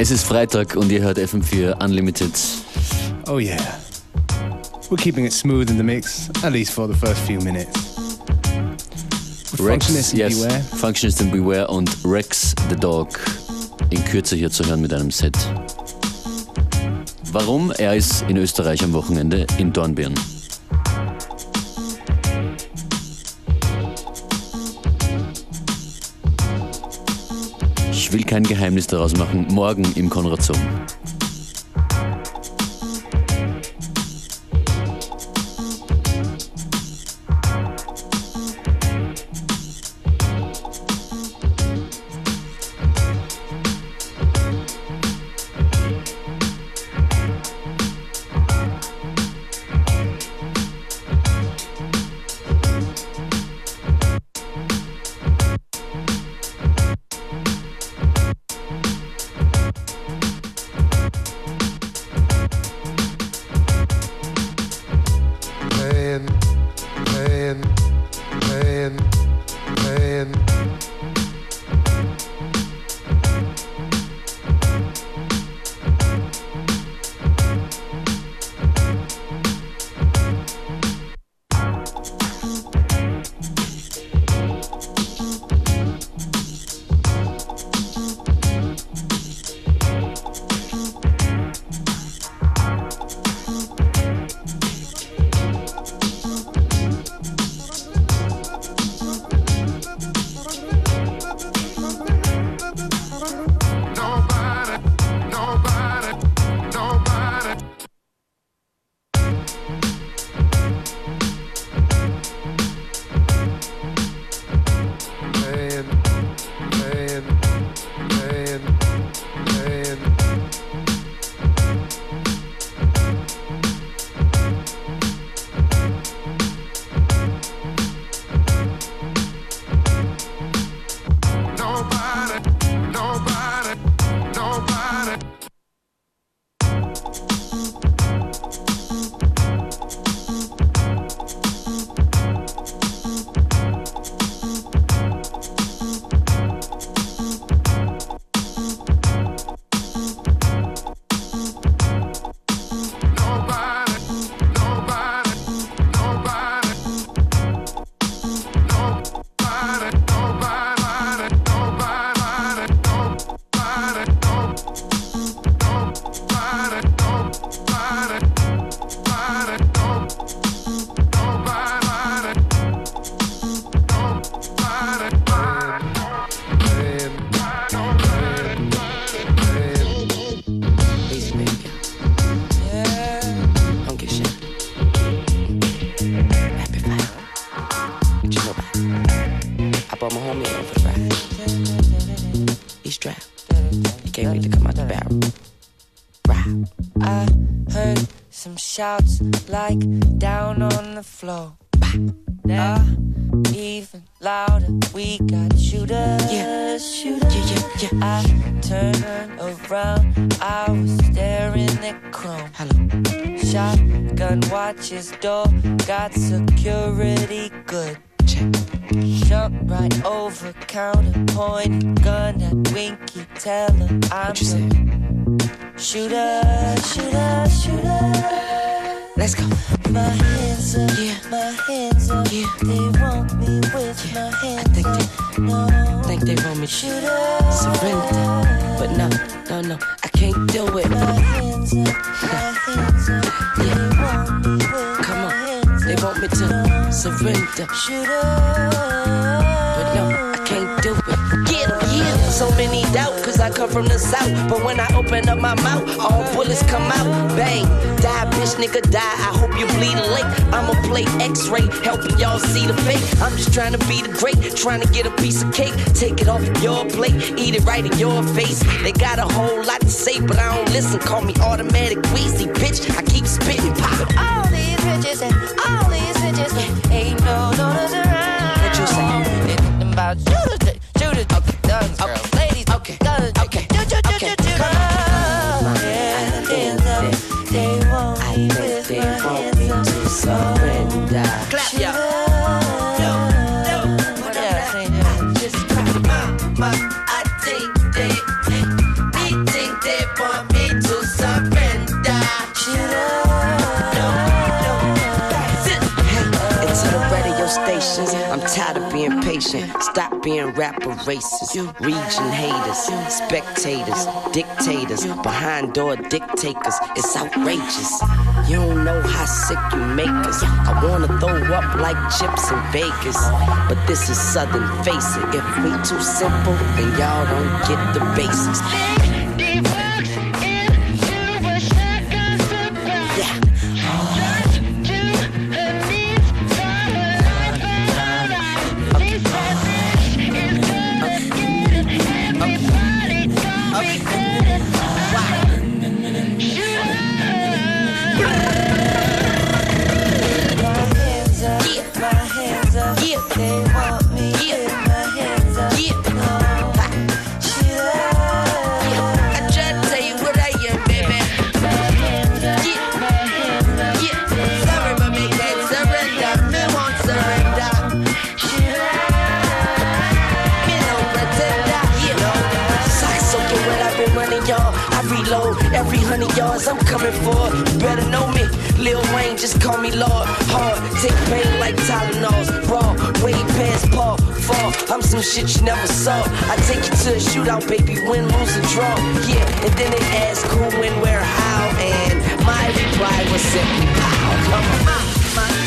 Es ist Freitag und ihr hört FM4 Unlimited. Oh yeah. We're keeping it smooth in the mix, at least for the first few minutes. Rex, Functionist yes, Beware. Functionist and Beware und Rex the Dog in Kürze hier zu hören mit einem Set. Warum? Er ist in Österreich am Wochenende in Dornbirn. Ich will kein Geheimnis daraus machen. Morgen im Konrad Zoom. Brought my homie in for the ride. He's strapped. He can't wait to come out the barrel. Ride. I heard some shouts like down on the floor. Uh, even louder, we got shooters. Yeah. shooters. Yeah, yeah, yeah. I turned around, I was staring at Chrome. Hello. Shotgun watch his door, got security good. Check. Jump right over counter, point gun at Winky, tell her I'm What you say? shooter, shooter, shooter. Let's go. My hands up, Yeah. my hands up. Yeah. They want me with Yeah. my I think up. they No, think they want me shooter. surrender. But no, no, no, I can't do it. My hands up, my hands up. They want me with Come my hands They want me to surrender. But no, I can't do it. Get yeah. So many doubt, cause I come from the south. But when I open up my mouth, all bullets come out. Bang, die, bitch, nigga, die. I hope you bleeding lake. I'ma play X-ray, helping y'all see the fake. I'm just trying to be the great, trying to get a piece of cake. Take it off your plate, eat it right in your face. They got a whole lot to say, but I don't listen. Call me automatic Weezy, bitch. I keep spitting pop. All these bitches and all these bitches, What you say? About shooters, nation. Stop being rapper racist, region haters, spectators, dictators, behind door dictators. It's outrageous. You don't know how sick you make us. I wanna throw up like chips in Vegas. But this is Southern, face. If we too simple, then y'all don't get the basics. I'm some shit you never saw. I take you to a shootout, baby, win, lose, or draw. Yeah, and then they ask who, when, where, how, and my reply was simply, "How?" come on. Ah,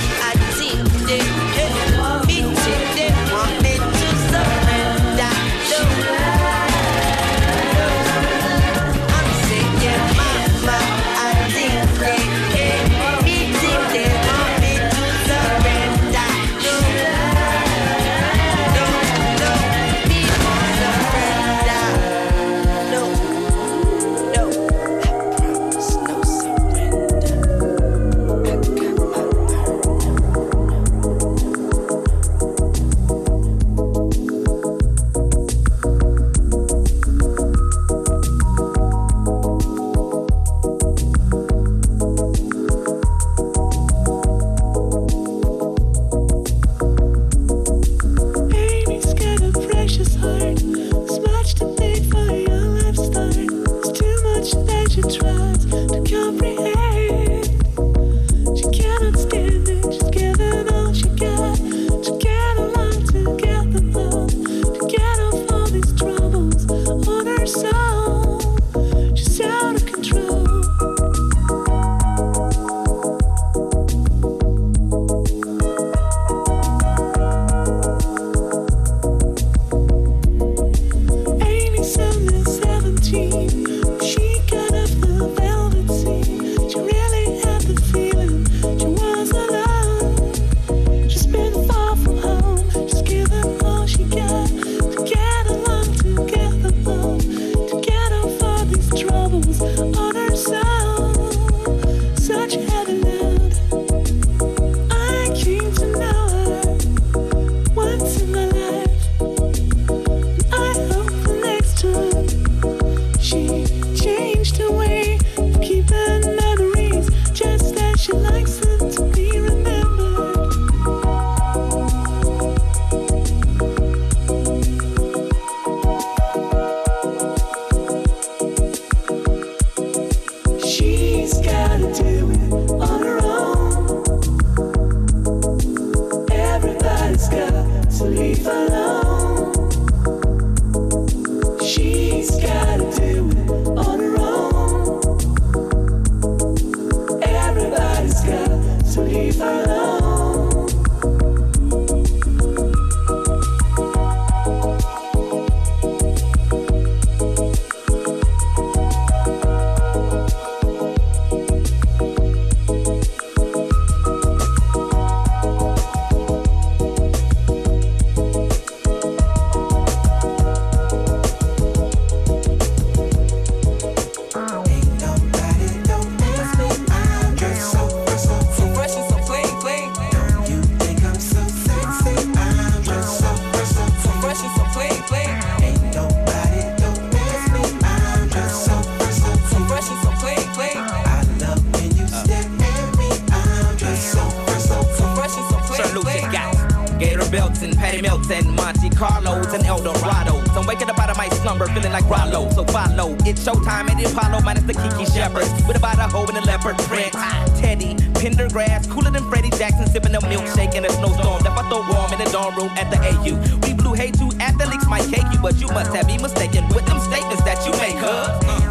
feeling like Rollo. So follow. It's showtime at the Apollo minus the Kiki Shepards. With about a hoe in a leopard print. Teddy, Pendergrass, cooler than Freddie Jackson, sipping a milkshake in a snowstorm. That I throw warm in the dorm room at the AU. We blew hay to athletes might cake you, but you must have me mistaken with them statements that you make, huh?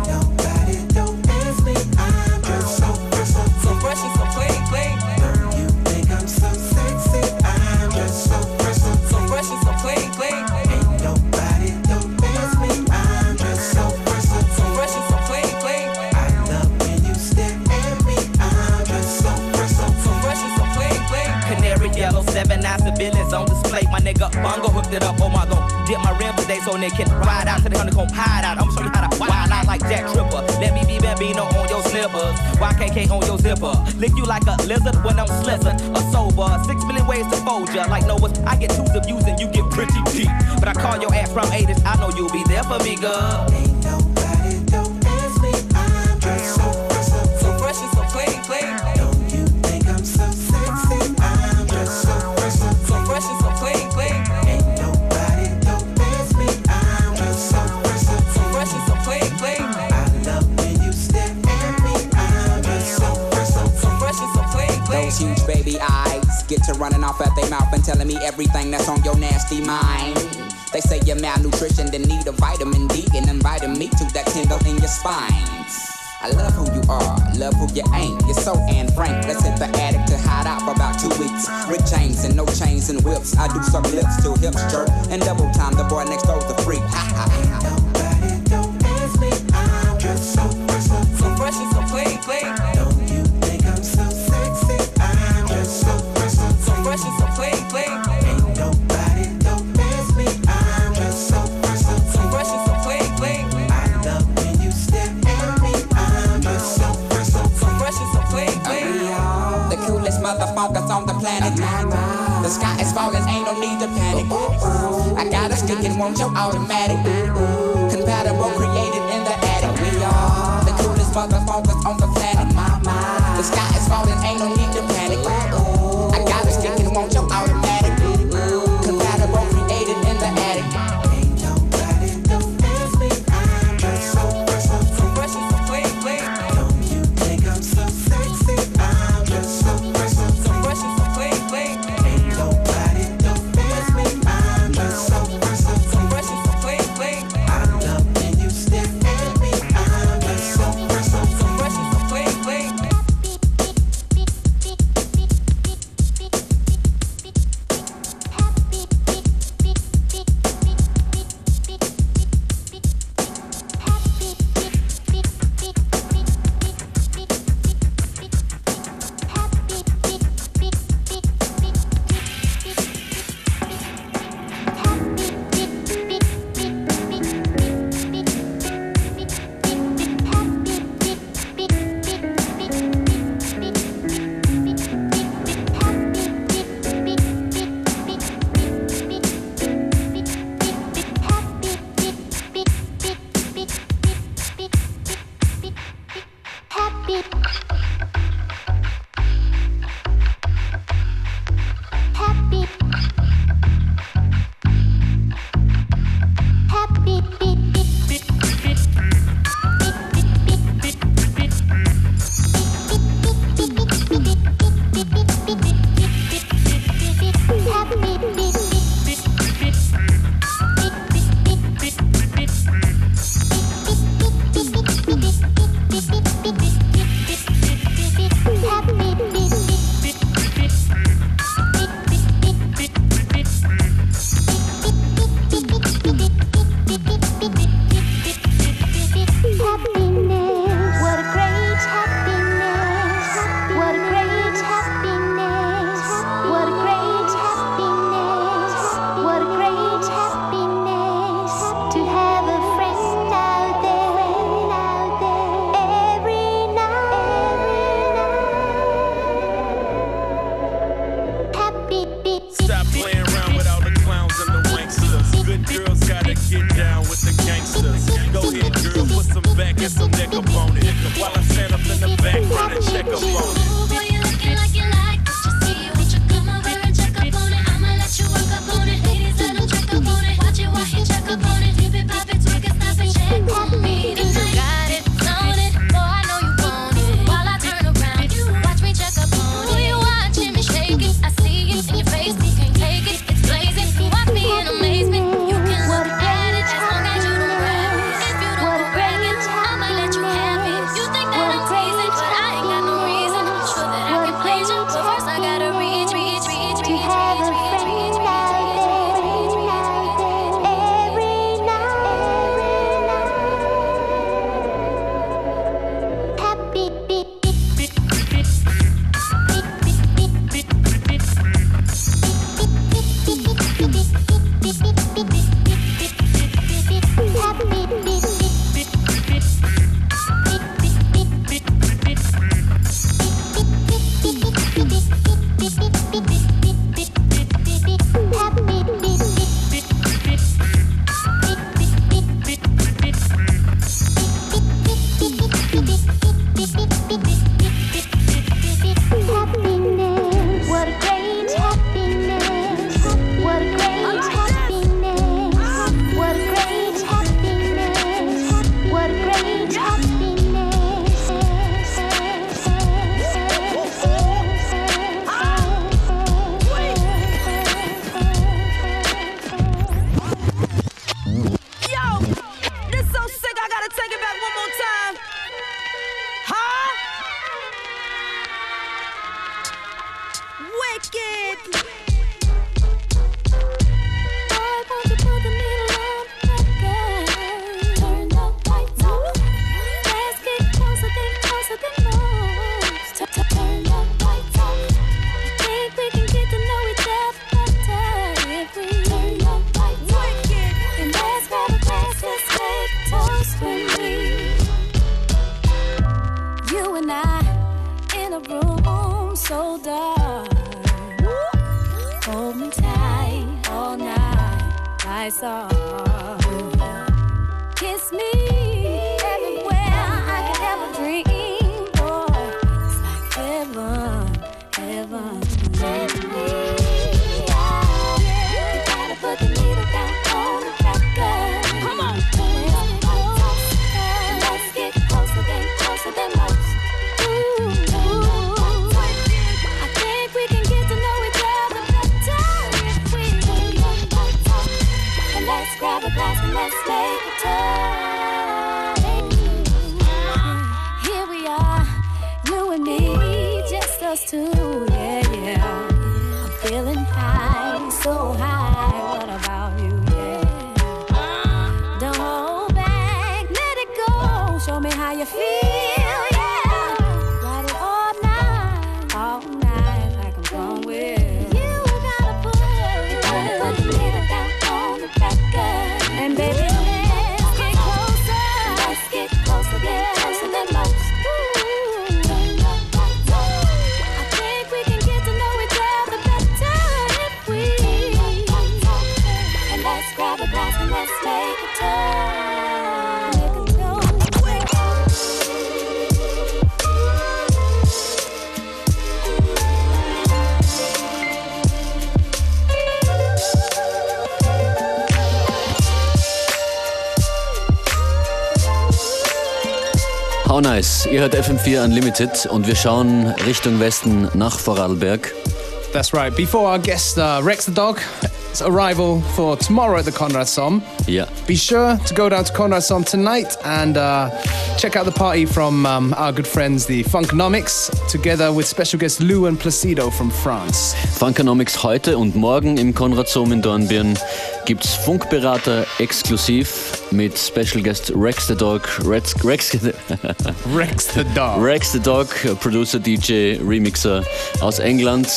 Nigga Bongo hooked it up. Oh my god, dip my rim today so they can ride out to the honeycomb hide out. I'ma show you how to wild out like Jack Tripper. Let me be Bambino on your slippers. YKK on your zipper. Lick you like a lizard when I'm slizzard. A sober. Six million ways to fold ya. Like Noah's, I get twos of views and you get pretty deep. But I call your ass from 80s. I know you'll be there for me, girl. Get to running off at their mouth and telling me everything that's on your nasty mind. They say you're malnutrition, then need a vitamin D and inviting me to that tingle in your spine. I love who you are, love who you ain't. You're so Anne Frank. Let's hit the attic to hide out for about two weeks. Rick James and no chains and whips. I do some lips till hips jerk and double time. The boy next door's a freak. Ha ha Stick and want your automatic. Compatible, created in the attic. We are the coolest motherfuckers on the planet. The sky is falling, ain't no need to panic. I got a stick and want your automatic. Show me How nice. Ihr hört FM4 Unlimited und wir schauen Richtung Westen nach Vorarlberg. That's right. Before our guest, uh, Rex the Dog, arrival for tomorrow at the Conrad Som. Ja. Be sure to go down to Conrad Som tonight and uh, check out the party from um, our good friends, the Funkonomics, together with special guests Lou and Placido from France. Funkonomics heute und morgen im Konrad Sohm in Dornbirn gibt's Funkberater exklusiv mit Special Guest Rex the Dog, Rex, Rex, Rex the Dog. Rex the Dog, Producer, DJ, Remixer aus England.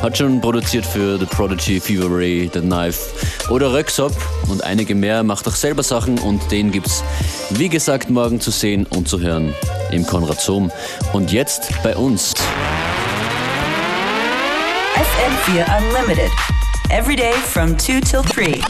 Hat schon produziert für The Prodigy, Fever Ray, The Knife oder Röksop und einige mehr. Macht auch selber Sachen und den gibt's, wie gesagt, morgen zu sehen und zu hören im Konrad Sohm. Und jetzt bei uns. FM4 Unlimited. Every day from 2 till 3.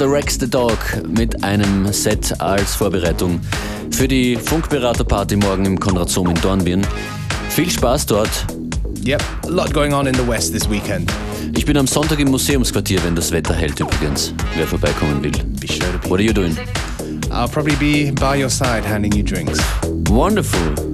Mr. Rex the Dog mit einem Set als Vorbereitung für die Funkberaterparty morgen im Konradsum in Dornbirn. Viel Spaß dort. Yep, a lot going on in the West this weekend. Ich bin am Sonntag im Museumsquartier, wenn das Wetter hält übrigens. Wer vorbeikommen will. What are you doing? I'll probably be by your side handing you drinks. Wonderful.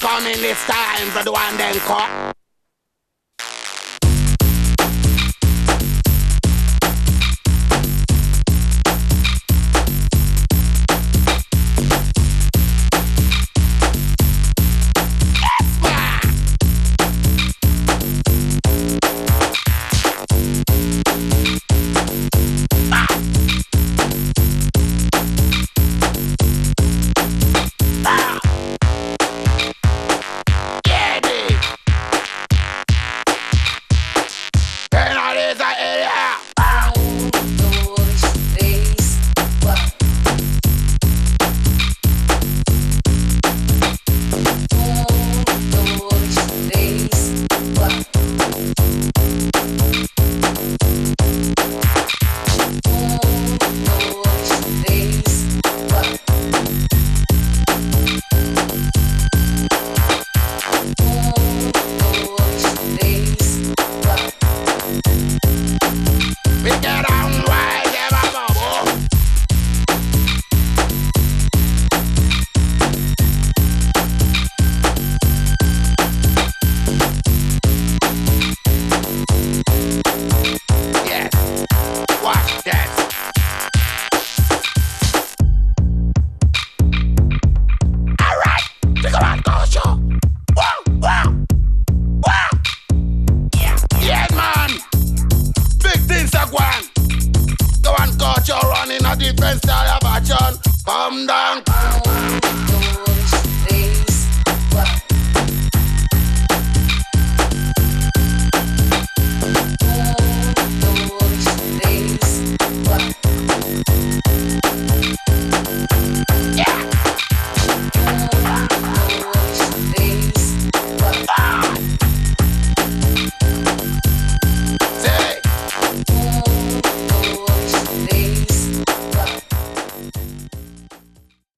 Coming this time for the one then cut.